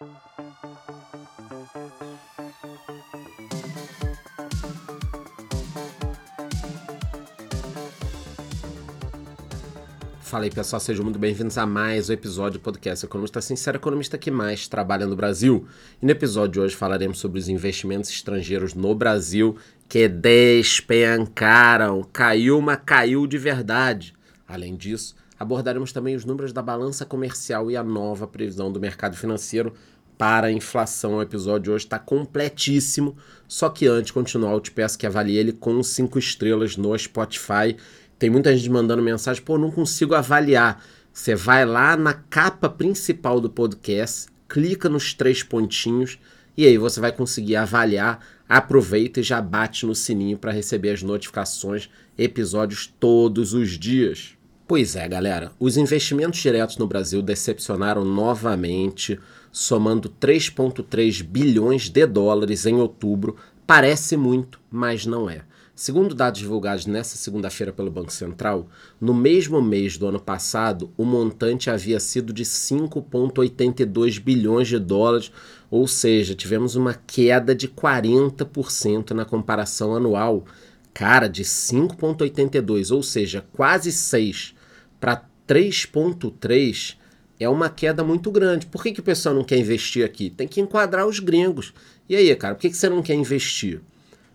Fala aí pessoal, sejam muito bem-vindos a mais um episódio do podcast Economista Sincero, economista que mais trabalha no Brasil. E no episódio de hoje falaremos sobre os investimentos estrangeiros no Brasil que despencaram, caiu, mas caiu de verdade. Além disso, abordaremos também os números da balança comercial e a nova previsão do mercado financeiro para a inflação. O episódio hoje está completíssimo, só que antes de continuar, eu te peço que avalie ele com 5 estrelas no Spotify tem muita gente mandando mensagem, pô, não consigo avaliar. Você vai lá na capa principal do podcast, clica nos três pontinhos e aí você vai conseguir avaliar. Aproveita e já bate no sininho para receber as notificações, episódios todos os dias. Pois é, galera, os investimentos diretos no Brasil decepcionaram novamente, somando 3,3 bilhões de dólares em outubro. Parece muito, mas não é. Segundo dados divulgados nesta segunda-feira pelo Banco Central, no mesmo mês do ano passado, o montante havia sido de 5,82 bilhões de dólares, ou seja, tivemos uma queda de 40% na comparação anual. Cara, de 5,82, ou seja, quase 6 para 3,3 é uma queda muito grande. Por que, que o pessoal não quer investir aqui? Tem que enquadrar os gringos. E aí, cara, por que, que você não quer investir?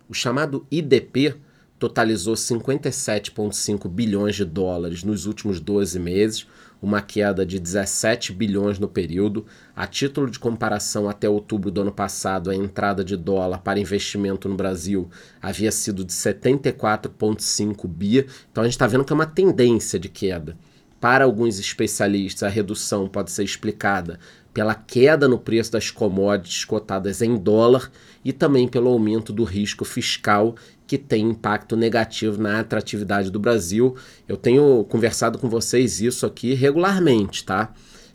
O chamado IDP totalizou 57,5 bilhões de dólares nos últimos 12 meses, uma queda de 17 bilhões no período. A título de comparação, até outubro do ano passado, a entrada de dólar para investimento no Brasil havia sido de 74,5 bi. Então a gente está vendo que é uma tendência de queda. Para alguns especialistas, a redução pode ser explicada pela queda no preço das commodities cotadas em dólar e também pelo aumento do risco fiscal que tem impacto negativo na atratividade do Brasil. Eu tenho conversado com vocês isso aqui regularmente, tá?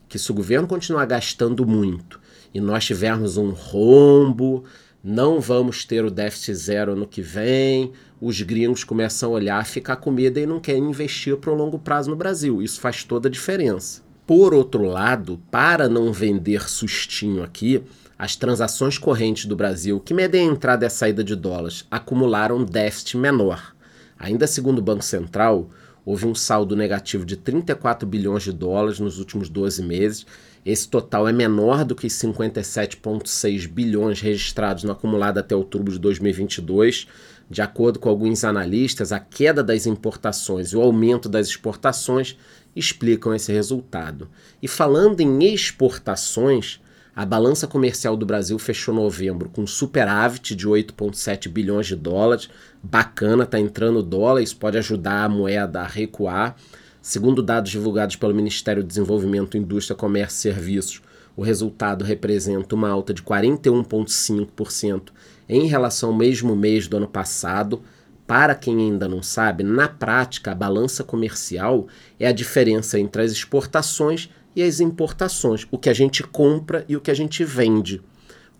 Que se o governo continuar gastando muito e nós tivermos um rombo, não vamos ter o déficit zero no que vem, os gringos começam a olhar, ficar com medo e não querem investir para o longo prazo no Brasil. Isso faz toda a diferença. Por outro lado, para não vender sustinho aqui, as transações correntes do Brasil, que medem a entrada e a saída de dólares, acumularam déficit menor. Ainda segundo o Banco Central, houve um saldo negativo de 34 bilhões de dólares nos últimos 12 meses. Esse total é menor do que os 57,6 bilhões registrados no acumulado até outubro de 2022. De acordo com alguns analistas, a queda das importações e o aumento das exportações explicam esse resultado. E falando em exportações, a balança comercial do Brasil fechou novembro com superávit de 8,7 bilhões de dólares. Bacana, tá entrando dólar, isso pode ajudar a moeda a recuar. Segundo dados divulgados pelo Ministério do Desenvolvimento, Indústria, Comércio e Serviços, o resultado representa uma alta de 41,5% em relação ao mesmo mês do ano passado. Para quem ainda não sabe, na prática, a balança comercial é a diferença entre as exportações e as importações, o que a gente compra e o que a gente vende.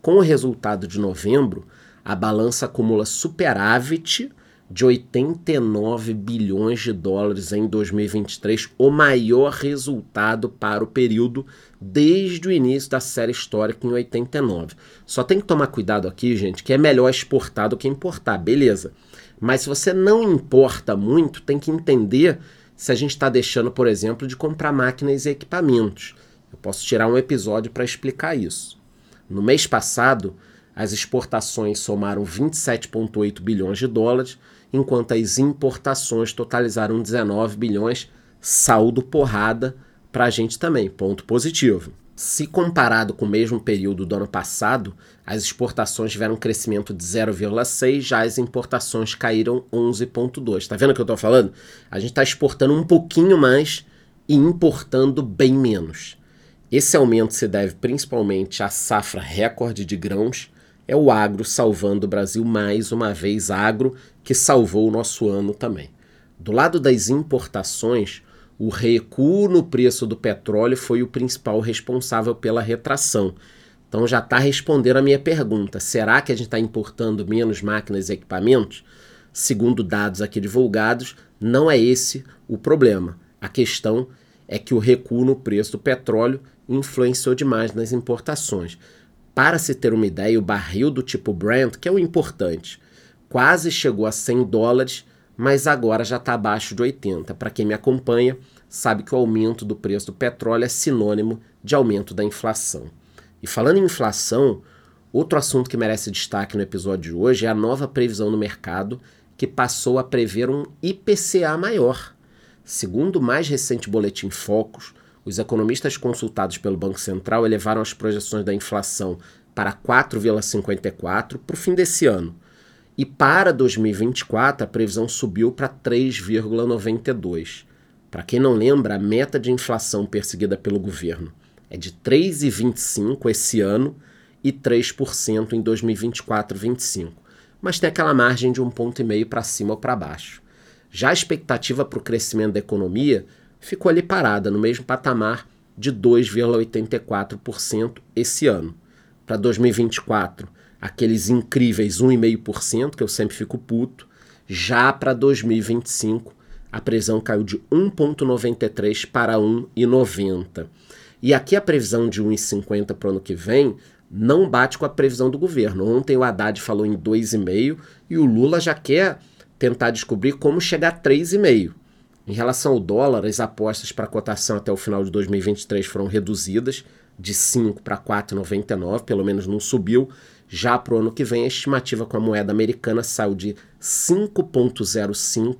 Com o resultado de novembro, a balança acumula superávit de 89 bilhões de dólares em 2023, o maior resultado para o período desde o início da série histórica em 89. Só tem que tomar cuidado aqui, gente, que é melhor exportar do que importar, beleza? Mas se você não importa muito, tem que entender se a gente está deixando, por exemplo, de comprar máquinas e equipamentos. Eu posso tirar um episódio para explicar isso. No mês passado, as exportações somaram 27,8 bilhões de dólares, enquanto as importações totalizaram 19 bilhões, saldo porrada para a gente também, ponto positivo. Se comparado com o mesmo período do ano passado, as exportações tiveram um crescimento de 0,6, já as importações caíram 11,2. Está vendo o que eu estou falando? A gente está exportando um pouquinho mais e importando bem menos. Esse aumento se deve principalmente à safra recorde de grãos. É o agro salvando o Brasil mais uma vez, agro que salvou o nosso ano também. Do lado das importações, o recuo no preço do petróleo foi o principal responsável pela retração. Então já está respondendo a minha pergunta: será que a gente está importando menos máquinas e equipamentos? Segundo dados aqui divulgados, não é esse o problema. A questão é que o recuo no preço do petróleo influenciou demais nas importações. Para se ter uma ideia, o barril do tipo Brent, que é o importante, quase chegou a 100 dólares, mas agora já está abaixo de 80. Para quem me acompanha, sabe que o aumento do preço do petróleo é sinônimo de aumento da inflação. E falando em inflação, outro assunto que merece destaque no episódio de hoje é a nova previsão no mercado que passou a prever um IPCA maior. Segundo o mais recente boletim Focus, os economistas consultados pelo Banco Central elevaram as projeções da inflação para 4,54 para o fim desse ano. E para 2024, a previsão subiu para 3,92. Para quem não lembra, a meta de inflação perseguida pelo governo é de 3,25 esse ano e 3% em 2024-25, mas tem aquela margem de um ponto e meio para cima ou para baixo. Já a expectativa para o crescimento da economia ficou ali parada no mesmo patamar de 2,84% esse ano. Para 2024, aqueles incríveis 1,5% que eu sempre fico puto. Já para 2025, a previsão caiu de 1,93 para 1,90. E aqui a previsão de 1,50 para o ano que vem não bate com a previsão do governo. Ontem o Haddad falou em 2,5 e o Lula já quer tentar descobrir como chegar a 3,5. Em relação ao dólar, as apostas para cotação até o final de 2023 foram reduzidas de 5 para 4,99, pelo menos não subiu. Já para o ano que vem, a estimativa com a moeda americana saiu de 5,05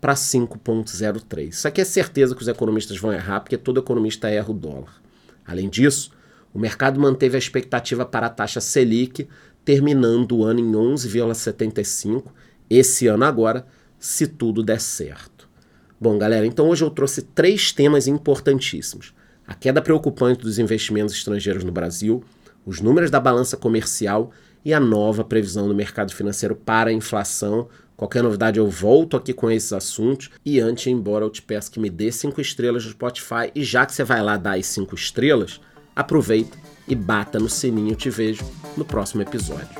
para 5,03. Isso aqui é certeza que os economistas vão errar, porque todo economista erra o dólar. Além disso, o mercado manteve a expectativa para a taxa Selic, terminando o ano em 11,75, esse ano agora, se tudo der certo. Bom, galera, então hoje eu trouxe três temas importantíssimos: a queda preocupante dos investimentos estrangeiros no Brasil, os números da balança comercial e a nova previsão do mercado financeiro para a inflação, Qualquer novidade eu volto aqui com esses assuntos. E antes de ir embora, eu te peço que me dê cinco estrelas no Spotify. E já que você vai lá dar as cinco estrelas, aproveita e bata no sininho. Te vejo no próximo episódio.